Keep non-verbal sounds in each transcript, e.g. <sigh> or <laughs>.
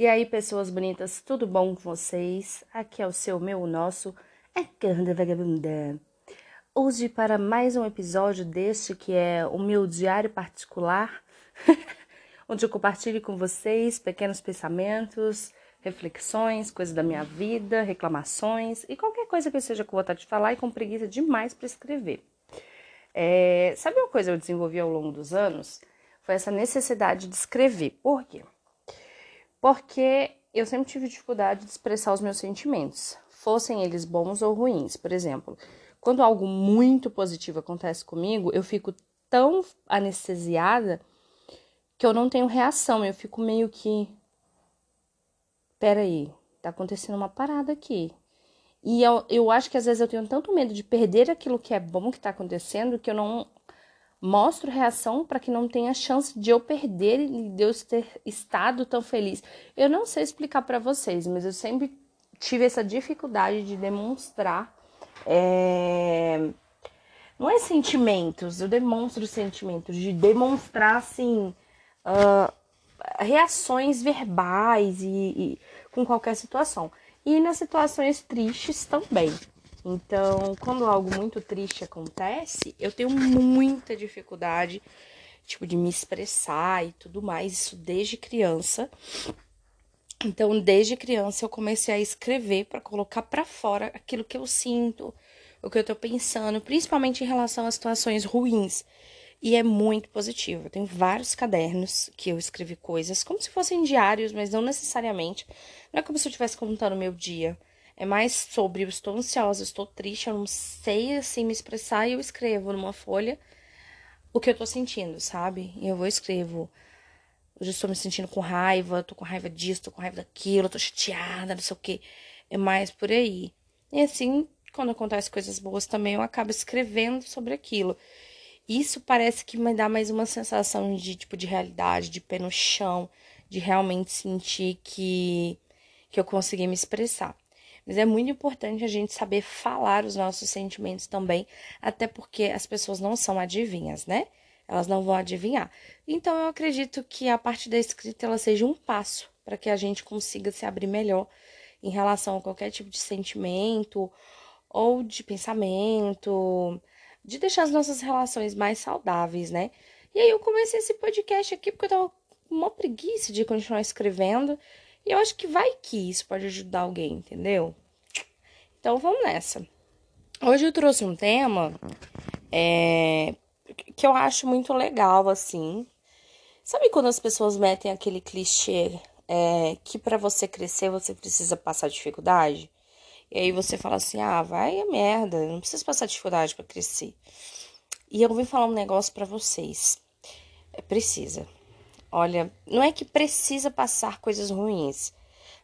E aí, pessoas bonitas, tudo bom com vocês? Aqui é o seu, meu, o nosso, é Canda Vagabunda. Hoje, para mais um episódio deste que é o meu diário particular, <laughs> onde eu compartilho com vocês pequenos pensamentos, reflexões, coisas da minha vida, reclamações e qualquer coisa que eu seja com vontade de falar e com preguiça demais para escrever. É, sabe uma coisa que eu desenvolvi ao longo dos anos? Foi essa necessidade de escrever. Por quê? Porque eu sempre tive dificuldade de expressar os meus sentimentos, fossem eles bons ou ruins. Por exemplo, quando algo muito positivo acontece comigo, eu fico tão anestesiada que eu não tenho reação, eu fico meio que. Peraí, tá acontecendo uma parada aqui. E eu, eu acho que às vezes eu tenho tanto medo de perder aquilo que é bom que tá acontecendo que eu não mostro reação para que não tenha chance de eu perder e de eu ter estado tão feliz. Eu não sei explicar para vocês, mas eu sempre tive essa dificuldade de demonstrar. É... Não é sentimentos, eu demonstro sentimentos, de demonstrar assim. Uh, reações verbais e, e com qualquer situação. E nas situações tristes também. Então, quando algo muito triste acontece, eu tenho muita dificuldade, tipo, de me expressar e tudo mais, isso desde criança. Então, desde criança eu comecei a escrever para colocar para fora aquilo que eu sinto, o que eu tô pensando, principalmente em relação a situações ruins. E é muito positivo. Eu tenho vários cadernos que eu escrevi coisas como se fossem diários, mas não necessariamente. Não é como se eu estivesse contando o meu dia. É mais sobre eu estou ansiosa, eu estou triste, eu não sei assim me expressar e eu escrevo numa folha o que eu tô sentindo, sabe? E eu vou escrevo. Hoje estou me sentindo com raiva, tô com raiva disso, tô com raiva daquilo, tô chateada, não sei o que. É mais por aí. E assim, quando acontecem coisas boas também, eu acabo escrevendo sobre aquilo. Isso parece que me dá mais uma sensação de tipo de realidade, de pé no chão, de realmente sentir que que eu consegui me expressar. Mas é muito importante a gente saber falar os nossos sentimentos também, até porque as pessoas não são adivinhas, né? Elas não vão adivinhar. Então eu acredito que a parte da escrita ela seja um passo para que a gente consiga se abrir melhor em relação a qualquer tipo de sentimento ou de pensamento, de deixar as nossas relações mais saudáveis, né? E aí eu comecei esse podcast aqui porque eu tava com uma preguiça de continuar escrevendo. E eu acho que vai que isso pode ajudar alguém, entendeu? Então vamos nessa. Hoje eu trouxe um tema é, que eu acho muito legal, assim. Sabe quando as pessoas metem aquele clichê é, que para você crescer você precisa passar dificuldade? E aí você fala assim: ah, vai a merda, não precisa passar dificuldade para crescer. E eu vim falar um negócio para vocês. É, precisa. Olha, não é que precisa passar coisas ruins,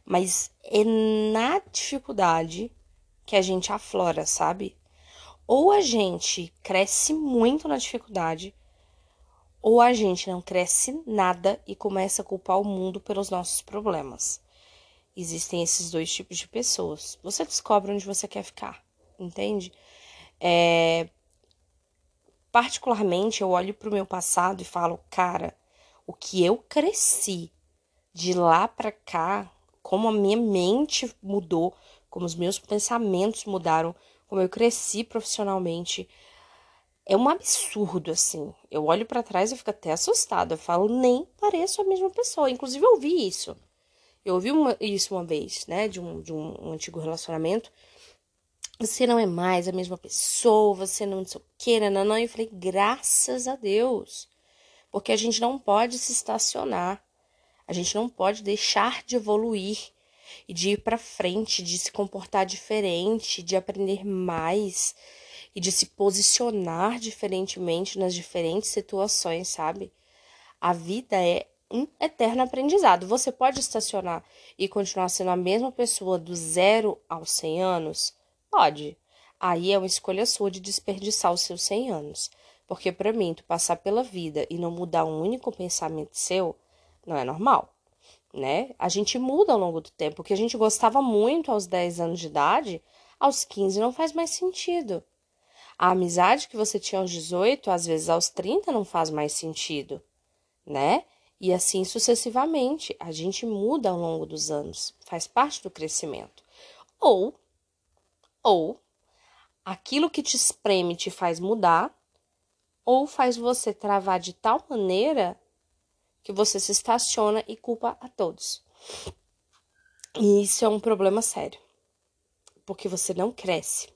mas é na dificuldade que a gente aflora, sabe? Ou a gente cresce muito na dificuldade, ou a gente não cresce nada e começa a culpar o mundo pelos nossos problemas. Existem esses dois tipos de pessoas. Você descobre onde você quer ficar, entende? É... Particularmente, eu olho para o meu passado e falo, cara, o que eu cresci de lá para cá, como a minha mente mudou, como os meus pensamentos mudaram, como eu cresci profissionalmente. É um absurdo, assim. Eu olho para trás e fico até assustada. Eu falo, nem pareço a mesma pessoa. Inclusive, eu ouvi isso. Eu ouvi uma, isso uma vez, né, de um, de um, antigo relacionamento. Você não é mais a mesma pessoa, você não sei o que, não. Eu falei, graças a Deus. Porque a gente não pode se estacionar. A gente não pode deixar de evoluir e de ir para frente, de se comportar diferente, de aprender mais e de se posicionar diferentemente nas diferentes situações, sabe? A vida é um eterno aprendizado. Você pode estacionar e continuar sendo a mesma pessoa do zero aos 100 anos? Pode. Aí é uma escolha sua de desperdiçar os seus 100 anos. Porque para mim, tu passar pela vida e não mudar um único pensamento seu, não é normal né? A gente muda ao longo do tempo. O que a gente gostava muito aos 10 anos de idade, aos 15 não faz mais sentido. A amizade que você tinha aos 18, às vezes aos 30 não faz mais sentido, né? E assim sucessivamente, a gente muda ao longo dos anos, faz parte do crescimento. Ou, ou, aquilo que te espreme te faz mudar, ou faz você travar de tal maneira que você se estaciona e culpa a todos. E isso é um problema sério, porque você não cresce,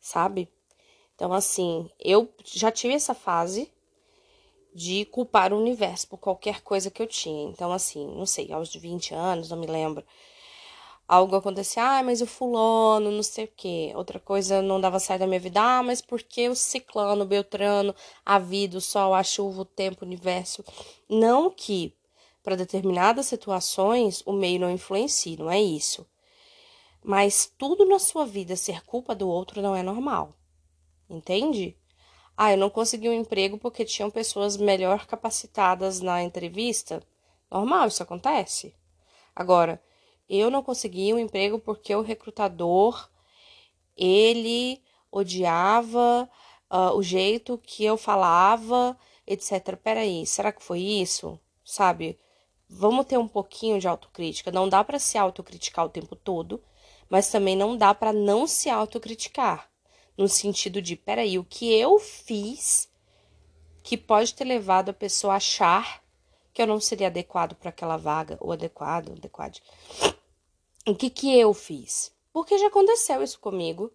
sabe? Então, assim, eu já tive essa fase de culpar o universo por qualquer coisa que eu tinha. Então, assim, não sei, aos 20 anos, não me lembro. Algo acontecia, ah, mas o fulano, não sei o quê. Outra coisa não dava certo na minha vida, ah, mas porque o ciclano, o beltrano, a vida, o sol, a chuva, o tempo, o universo. Não que para determinadas situações o meio não influencie, não é isso. Mas tudo na sua vida ser culpa do outro não é normal. Entende? Ah, eu não consegui um emprego porque tinham pessoas melhor capacitadas na entrevista. Normal, isso acontece. Agora, eu não consegui um emprego porque o recrutador ele odiava uh, o jeito que eu falava, etc. Peraí, será que foi isso? Sabe? Vamos ter um pouquinho de autocrítica. Não dá para se autocriticar o tempo todo, mas também não dá para não se autocriticar no sentido de, peraí, o que eu fiz que pode ter levado a pessoa a achar que eu não seria adequado para aquela vaga, ou adequado, adequado. O que que eu fiz? Porque já aconteceu isso comigo,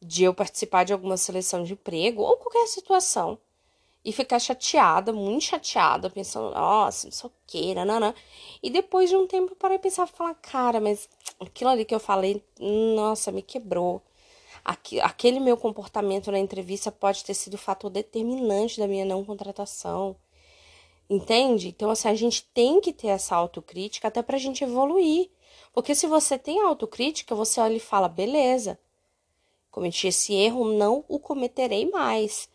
de eu participar de alguma seleção de emprego, ou qualquer situação, e ficar chateada, muito chateada, pensando, nossa, não sei o que. E depois de um tempo parei e pensar, falar, cara, mas aquilo ali que eu falei, nossa, me quebrou aquele meu comportamento na entrevista pode ter sido o fator determinante da minha não contratação. Entende? Então, assim, a gente tem que ter essa autocrítica até pra gente evoluir. Porque se você tem autocrítica, você olha e fala, beleza, cometi esse erro, não o cometerei mais.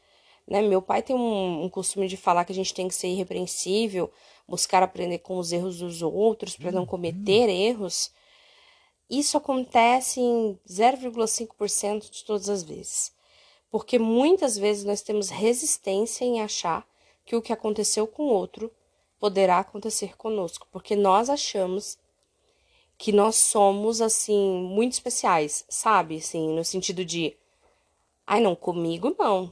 Né? Meu pai tem um, um costume de falar que a gente tem que ser irrepreensível, buscar aprender com os erros dos outros para não cometer erros. Isso acontece em 0,5% de todas as vezes. Porque muitas vezes nós temos resistência em achar que o que aconteceu com o outro poderá acontecer conosco, porque nós achamos que nós somos assim muito especiais, sabe? Assim, no sentido de ai não, comigo não.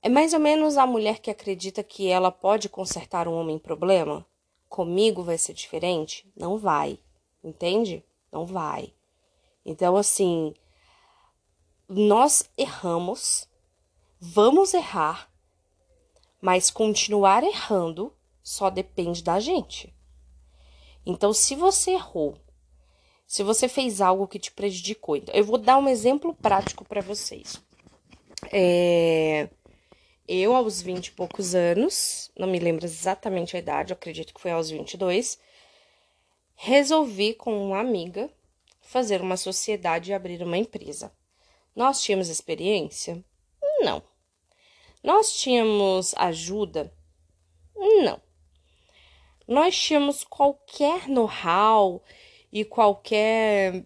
É mais ou menos a mulher que acredita que ela pode consertar um homem problema. Comigo vai ser diferente? Não vai, entende? Não vai. Então, assim, nós erramos, vamos errar, mas continuar errando só depende da gente. Então, se você errou, se você fez algo que te prejudicou, então, eu vou dar um exemplo prático para vocês. É, eu, aos 20 e poucos anos, não me lembro exatamente a idade, acredito que foi aos 22, resolvi com uma amiga fazer uma sociedade e abrir uma empresa. Nós tínhamos experiência? Não. Nós tínhamos ajuda? Não. Nós tínhamos qualquer know-how e qualquer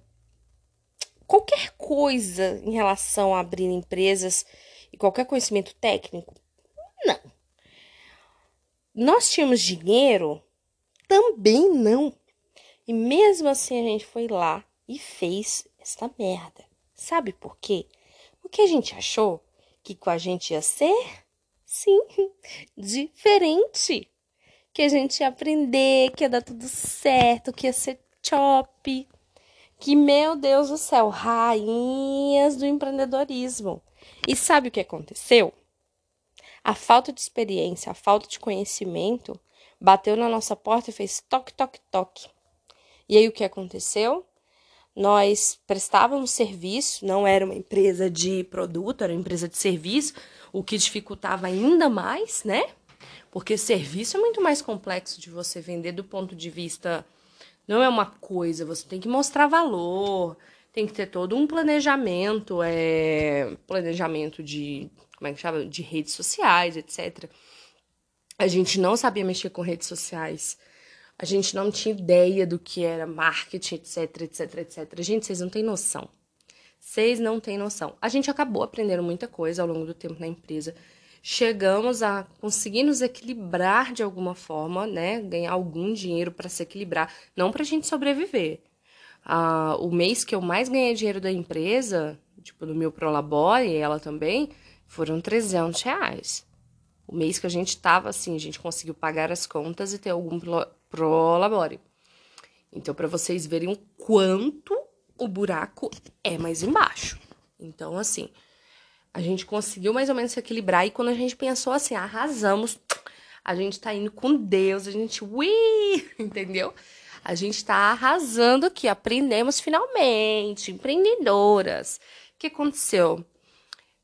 qualquer coisa em relação a abrir empresas e qualquer conhecimento técnico? Não. Nós tínhamos dinheiro? Também não. E mesmo assim a gente foi lá e fez esta merda. Sabe por quê? Porque a gente achou que com a gente ia ser, sim, <laughs> diferente. Que a gente ia aprender, que ia dar tudo certo, que ia ser top. Que, meu Deus do céu, rainhas do empreendedorismo. E sabe o que aconteceu? A falta de experiência, a falta de conhecimento bateu na nossa porta e fez toque, toque, toque. E aí o que aconteceu? Nós prestávamos serviço, não era uma empresa de produto, era uma empresa de serviço, o que dificultava ainda mais, né? Porque serviço é muito mais complexo de você vender do ponto de vista. Não é uma coisa, você tem que mostrar valor, tem que ter todo um planejamento, é, planejamento de, como é que chama? De redes sociais, etc. A gente não sabia mexer com redes sociais. A gente não tinha ideia do que era marketing, etc, etc, etc. Gente, vocês não têm noção. Vocês não têm noção. A gente acabou aprendendo muita coisa ao longo do tempo na empresa. Chegamos a conseguir nos equilibrar de alguma forma, né? Ganhar algum dinheiro para se equilibrar, não para a gente sobreviver. Ah, o mês que eu mais ganhei dinheiro da empresa, tipo do meu Prolabore e ela também, foram 300 reais. O mês que a gente tava assim, a gente conseguiu pagar as contas e ter algum Prolabore. Então, para vocês verem o quanto o buraco é mais embaixo. Então, assim, a gente conseguiu mais ou menos se equilibrar e quando a gente pensou assim, arrasamos, a gente tá indo com Deus, a gente, ui, <laughs> entendeu? A gente tá arrasando aqui, aprendemos finalmente, empreendedoras. O que aconteceu?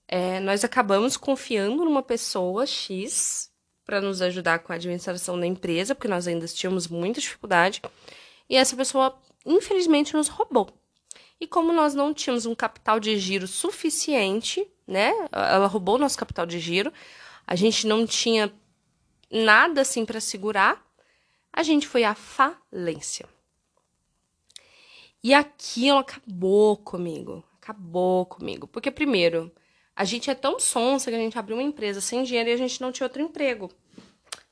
É, nós acabamos confiando numa pessoa X para nos ajudar com a administração da empresa, porque nós ainda tínhamos muita dificuldade, e essa pessoa, infelizmente, nos roubou. E como nós não tínhamos um capital de giro suficiente né? Ela roubou nosso capital de giro. A gente não tinha nada assim para segurar. A gente foi à falência. E aquilo acabou comigo. Acabou comigo. Porque, primeiro, a gente é tão sonsa que a gente abriu uma empresa sem dinheiro e a gente não tinha outro emprego.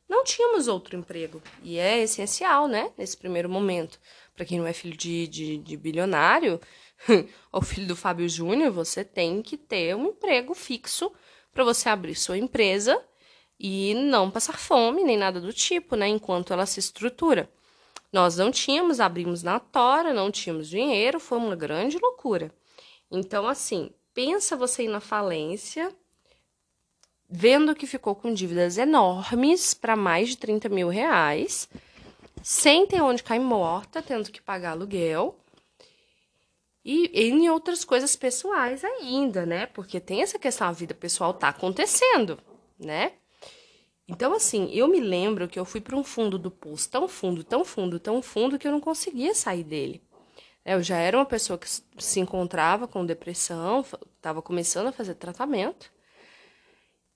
Não tínhamos outro emprego. E é essencial, né? Nesse primeiro momento. Para quem não é filho de, de, de bilionário, <laughs> ou filho do Fábio Júnior, você tem que ter um emprego fixo para você abrir sua empresa e não passar fome nem nada do tipo, né? Enquanto ela se estrutura. Nós não tínhamos, abrimos na tora, não tínhamos dinheiro, foi uma grande loucura. Então, assim, pensa você ir na falência, vendo que ficou com dívidas enormes para mais de 30 mil reais, sem ter onde cair morta, tendo que pagar aluguel e em outras coisas pessoais ainda, né? Porque tem essa questão, a vida pessoal tá acontecendo, né? Então, assim, eu me lembro que eu fui para um fundo do poço tão fundo, tão fundo, tão fundo que eu não conseguia sair dele. É, eu já era uma pessoa que se encontrava com depressão, estava começando a fazer tratamento.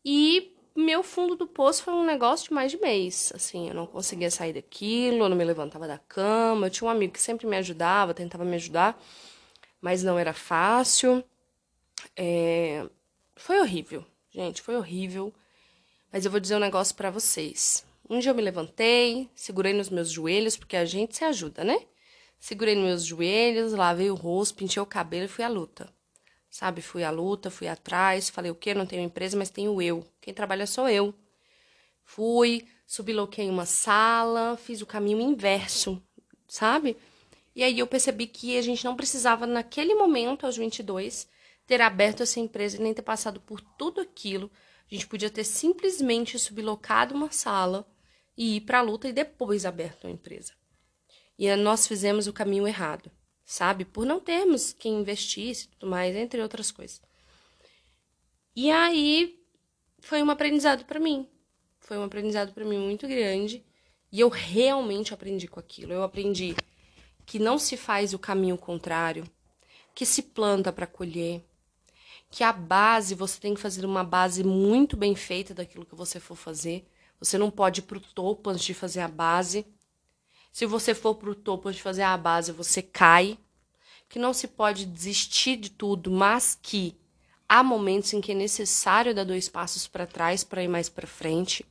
E meu fundo do poço foi um negócio de mais de mês. Assim, eu não conseguia sair daquilo, eu não me levantava da cama. Eu tinha um amigo que sempre me ajudava, tentava me ajudar mas não era fácil. É... Foi horrível, gente, foi horrível. Mas eu vou dizer um negócio para vocês. Um dia eu me levantei, segurei nos meus joelhos, porque a gente se ajuda, né? Segurei nos meus joelhos, lavei o rosto, pintei o cabelo e fui à luta. Sabe, fui à luta, fui atrás, falei o quê? Não tenho empresa, mas tenho eu. Quem trabalha sou eu. Fui, subloquei uma sala, fiz o caminho inverso, sabe? E aí eu percebi que a gente não precisava, naquele momento, aos 22, ter aberto essa empresa e nem ter passado por tudo aquilo. A gente podia ter simplesmente sublocado uma sala e ir para a luta e depois aberto a empresa. E nós fizemos o caminho errado, sabe? Por não termos quem investisse e tudo mais, entre outras coisas. E aí foi um aprendizado para mim. Foi um aprendizado para mim muito grande. E eu realmente aprendi com aquilo. Eu aprendi que não se faz o caminho contrário, que se planta para colher, que a base você tem que fazer uma base muito bem feita daquilo que você for fazer. Você não pode ir para o topo antes de fazer a base. Se você for para o topo de fazer a base, você cai. Que não se pode desistir de tudo, mas que há momentos em que é necessário dar dois passos para trás para ir mais para frente.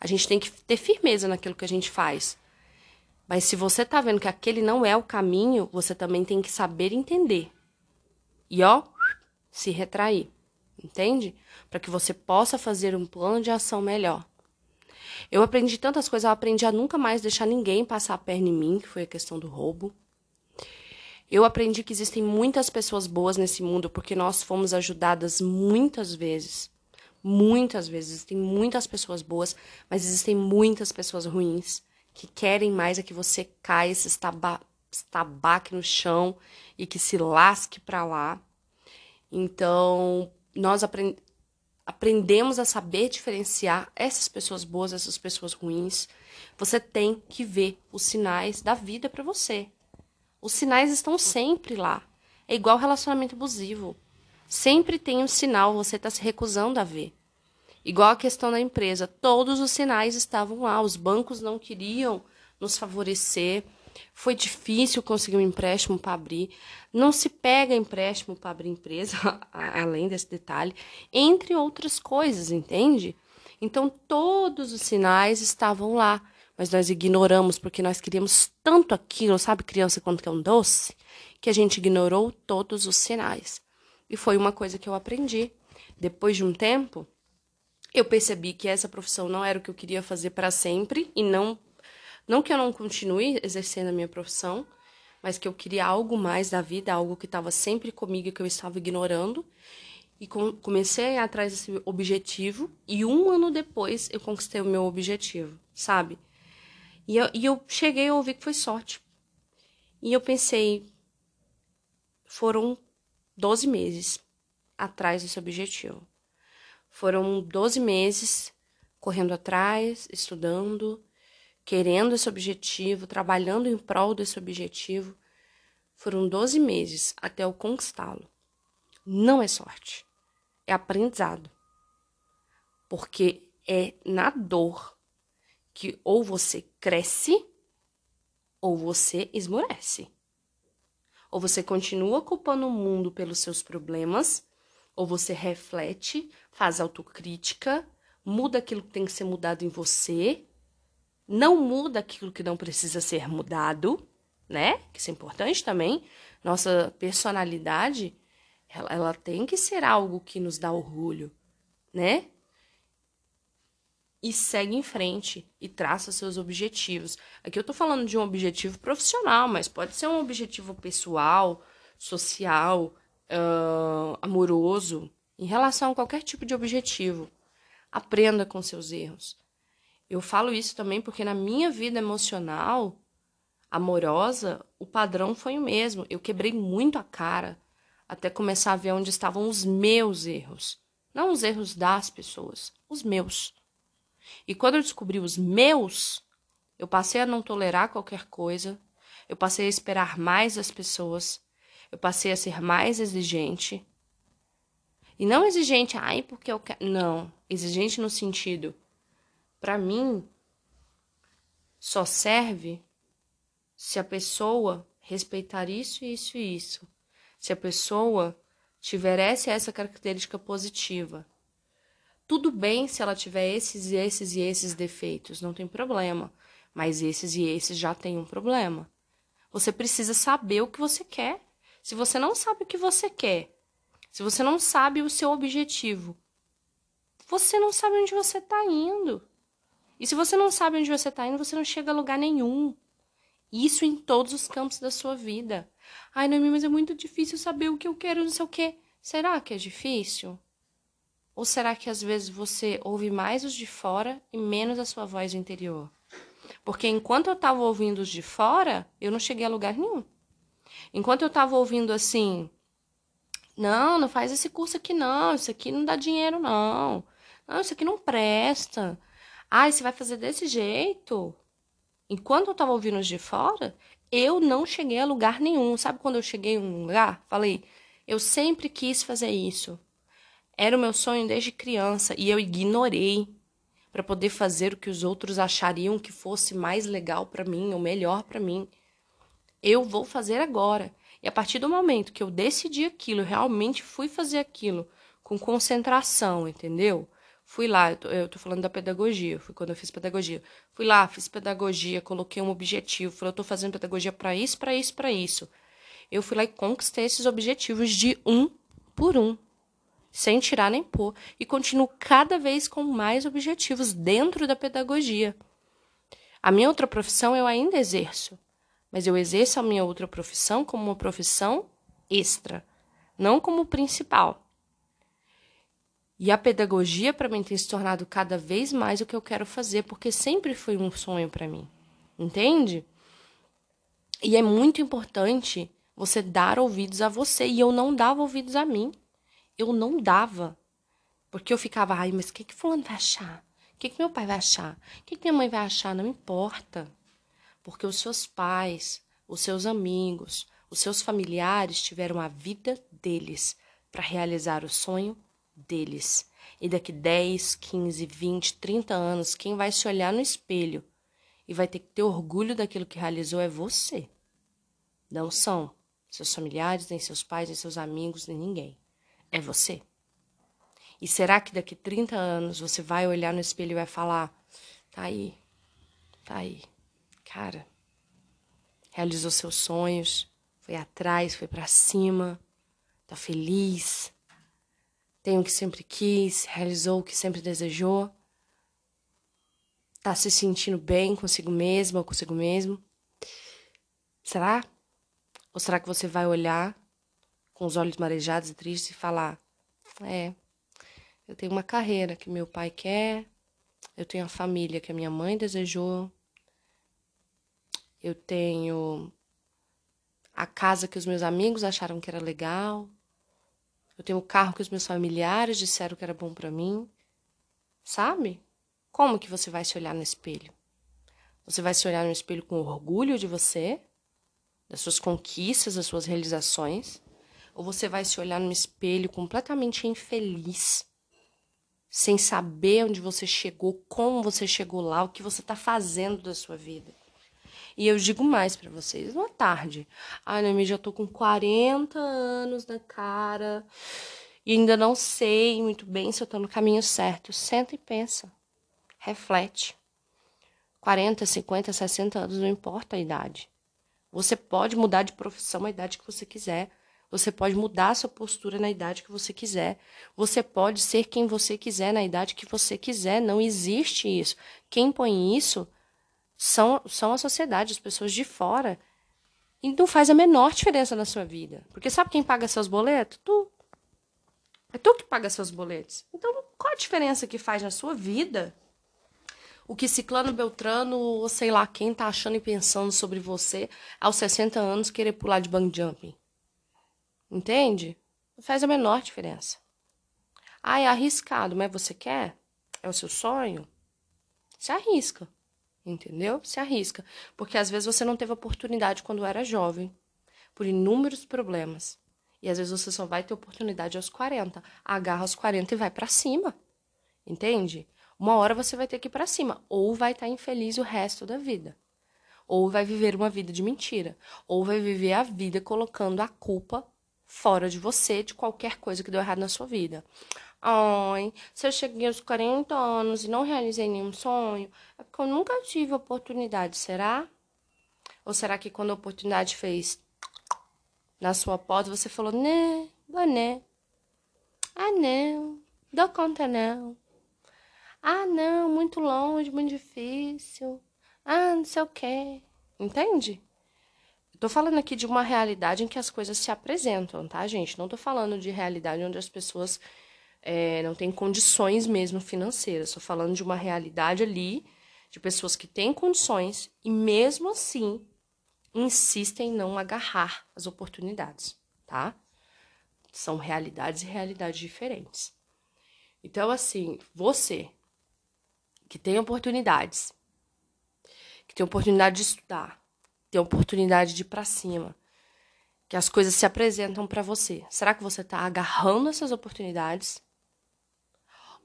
A gente tem que ter firmeza naquilo que a gente faz. Mas se você tá vendo que aquele não é o caminho, você também tem que saber entender. E ó, se retrair. Entende? Para que você possa fazer um plano de ação melhor. Eu aprendi tantas coisas, eu aprendi a nunca mais deixar ninguém passar a perna em mim, que foi a questão do roubo. Eu aprendi que existem muitas pessoas boas nesse mundo porque nós fomos ajudadas muitas vezes. Muitas vezes. Existem muitas pessoas boas, mas existem muitas pessoas ruins que querem mais é que você caia, se estaba, estabaque no chão e que se lasque para lá. Então, nós aprend aprendemos a saber diferenciar essas pessoas boas, essas pessoas ruins. Você tem que ver os sinais da vida para você. Os sinais estão sempre lá. É igual relacionamento abusivo. Sempre tem um sinal, você está se recusando a ver. Igual a questão da empresa, todos os sinais estavam lá, os bancos não queriam nos favorecer, Foi difícil conseguir um empréstimo para abrir. Não se pega empréstimo para abrir empresa, <laughs> além desse detalhe, entre outras coisas, entende? Então todos os sinais estavam lá, mas nós ignoramos porque nós queríamos tanto aquilo, sabe, criança quando quer um doce, que a gente ignorou todos os sinais. E foi uma coisa que eu aprendi. Depois de um tempo, eu percebi que essa profissão não era o que eu queria fazer para sempre e não não que eu não continue exercendo a minha profissão, mas que eu queria algo mais da vida, algo que estava sempre comigo e que eu estava ignorando. E com, comecei a ir atrás desse objetivo, e um ano depois eu conquistei o meu objetivo, sabe? E eu, e eu cheguei a ouvir que foi sorte. E eu pensei, foram 12 meses atrás desse objetivo. Foram 12 meses correndo atrás, estudando, querendo esse objetivo, trabalhando em prol desse objetivo. Foram 12 meses até eu conquistá-lo. Não é sorte, é aprendizado. Porque é na dor que ou você cresce ou você esmorece. Ou você continua culpando o mundo pelos seus problemas ou você reflete, faz autocrítica, muda aquilo que tem que ser mudado em você, não muda aquilo que não precisa ser mudado, né? Isso é importante também. Nossa personalidade, ela, ela tem que ser algo que nos dá orgulho, né? E segue em frente e traça seus objetivos. Aqui eu tô falando de um objetivo profissional, mas pode ser um objetivo pessoal, social, uh, amoroso, em relação a qualquer tipo de objetivo. Aprenda com seus erros. Eu falo isso também porque na minha vida emocional, amorosa, o padrão foi o mesmo. Eu quebrei muito a cara até começar a ver onde estavam os meus erros. Não os erros das pessoas, os meus. E quando eu descobri os meus, eu passei a não tolerar qualquer coisa, eu passei a esperar mais das pessoas, eu passei a ser mais exigente. E não exigente, ai, porque eu quero. Não. Exigente no sentido, para mim, só serve se a pessoa respeitar isso, isso e isso. Se a pessoa tiver essa e essa característica positiva. Tudo bem se ela tiver esses, esses e esses defeitos, não tem problema. Mas esses e esses já tem um problema. Você precisa saber o que você quer. Se você não sabe o que você quer, se você não sabe o seu objetivo, você não sabe onde você está indo. E se você não sabe onde você está indo, você não chega a lugar nenhum. Isso em todos os campos da sua vida. Ai, Noemi, mas é muito difícil saber o que eu quero, não sei o quê. Será que é difícil? Ou será que às vezes você ouve mais os de fora e menos a sua voz interior? Porque enquanto eu estava ouvindo os de fora, eu não cheguei a lugar nenhum. Enquanto eu estava ouvindo assim, não, não faz esse curso aqui não, isso aqui não dá dinheiro não. Não, isso aqui não presta. Ah, você vai fazer desse jeito? Enquanto eu estava ouvindo os de fora, eu não cheguei a lugar nenhum. Sabe quando eu cheguei em um lugar? Falei, eu sempre quis fazer isso. Era o meu sonho desde criança e eu ignorei para poder fazer o que os outros achariam que fosse mais legal para mim ou melhor para mim eu vou fazer agora. E a partir do momento que eu decidi aquilo, realmente fui fazer aquilo com concentração, entendeu? Fui lá, eu tô, eu tô falando da pedagogia, foi quando eu fiz pedagogia. Fui lá, fiz pedagogia, coloquei um objetivo, falei, eu tô fazendo pedagogia para isso, para isso, para isso. Eu fui lá e conquistei esses objetivos de um por um, sem tirar nem pôr, e continuo cada vez com mais objetivos dentro da pedagogia. A minha outra profissão eu ainda exerço, mas eu exerço a minha outra profissão como uma profissão extra, não como principal. E a pedagogia para mim tem se tornado cada vez mais o que eu quero fazer, porque sempre foi um sonho para mim. Entende? E é muito importante você dar ouvidos a você. E eu não dava ouvidos a mim. Eu não dava. Porque eu ficava, ai, mas o que, que fulano vai achar? O que, que meu pai vai achar? O que, que minha mãe vai achar? Não importa porque os seus pais, os seus amigos, os seus familiares tiveram a vida deles para realizar o sonho deles. E daqui 10, 15, 20, 30 anos, quem vai se olhar no espelho e vai ter que ter orgulho daquilo que realizou é você. Não são seus familiares, nem seus pais, nem seus amigos, nem ninguém. É você. E será que daqui 30 anos você vai olhar no espelho e vai falar: tá aí, tá aí, cara, realizou seus sonhos, foi atrás, foi para cima, tá feliz, tem o que sempre quis, realizou o que sempre desejou, tá se sentindo bem consigo mesma ou consigo mesmo? Será? Ou será que você vai olhar com os olhos marejados e tristes e falar: É, eu tenho uma carreira que meu pai quer, eu tenho a família que a minha mãe desejou, eu tenho a casa que os meus amigos acharam que era legal, eu tenho o carro que os meus familiares disseram que era bom para mim. Sabe? Como que você vai se olhar no espelho? Você vai se olhar no espelho com orgulho de você, das suas conquistas, das suas realizações, ou você vai se olhar no espelho completamente infeliz, sem saber onde você chegou, como você chegou lá, o que você está fazendo da sua vida? E eu digo mais para vocês, não é tarde. Ai, Noemi, já tô com 40 anos na cara e ainda não sei muito bem se eu tô no caminho certo. Senta e pensa. Reflete. 40, 50, 60 anos, não importa a idade. Você pode mudar de profissão a idade que você quiser. Você pode mudar a sua postura na idade que você quiser. Você pode ser quem você quiser na idade que você quiser. Não existe isso. Quem põe isso são, são a sociedade, as pessoas de fora. E não faz a menor diferença na sua vida. Porque sabe quem paga seus boletos? Tu. É tu que paga seus boletos. Então, qual a diferença que faz na sua vida? O que Ciclano Beltrano, ou sei lá quem, tá achando e pensando sobre você aos 60 anos querer pular de bang jumping? Entende? Não faz a menor diferença. Ah, é arriscado, mas você quer? É o seu sonho? Se arrisca entendeu? Se arrisca, porque às vezes você não teve oportunidade quando era jovem, por inúmeros problemas. E às vezes você só vai ter oportunidade aos 40. Agarra aos 40 e vai para cima. Entende? Uma hora você vai ter que ir para cima, ou vai estar tá infeliz o resto da vida. Ou vai viver uma vida de mentira, ou vai viver a vida colocando a culpa fora de você de qualquer coisa que deu errado na sua vida. Ai, se eu cheguei aos 40 anos e não realizei nenhum sonho, é porque eu nunca tive oportunidade, será? Ou será que quando a oportunidade fez na sua porta, você falou, né, né. Ah, não, dou conta não. Ah, não, muito longe, muito difícil. Ah, não sei o quê. Entende? Tô falando aqui de uma realidade em que as coisas se apresentam, tá, gente? Não tô falando de realidade onde as pessoas é, não tem condições mesmo financeiras. Estou falando de uma realidade ali de pessoas que têm condições e mesmo assim insistem em não agarrar as oportunidades, tá? São realidades e realidades diferentes. Então, assim, você que tem oportunidades, que tem oportunidade de estudar, tem oportunidade de ir para cima, que as coisas se apresentam para você. Será que você está agarrando essas oportunidades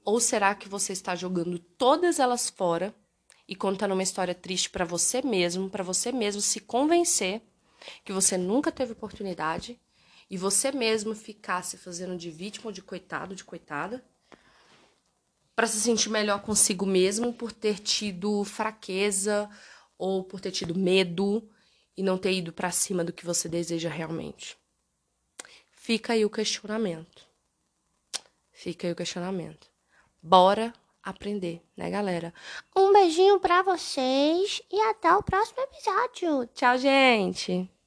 ou será que você está jogando todas elas fora e contando uma história triste para você mesmo, para você mesmo se convencer que você nunca teve oportunidade e você mesmo ficar se fazendo de vítima ou de coitado, de coitada, para se sentir melhor consigo mesmo por ter tido fraqueza ou por ter tido medo e não ter ido para cima do que você deseja realmente. Fica aí o questionamento. Fica aí o questionamento. Bora aprender, né, galera? Um beijinho para vocês e até o próximo episódio. Tchau, gente!